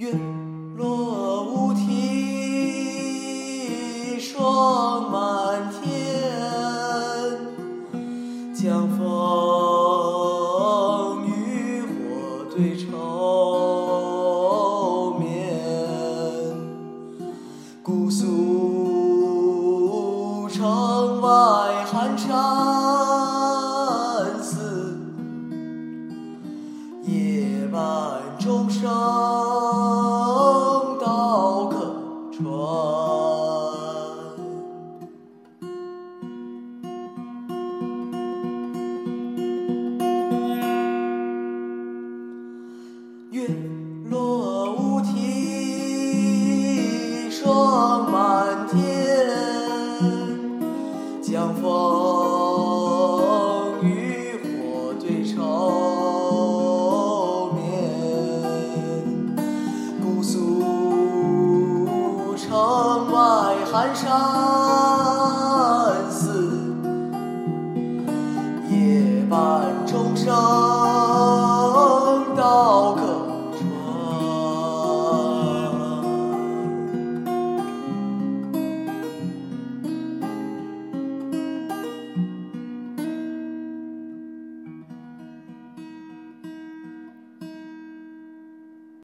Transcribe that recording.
月落乌啼霜满天，江枫渔火对愁眠，姑苏城外寒山。风雨火对愁眠。姑苏城外寒山寺夜半钟声。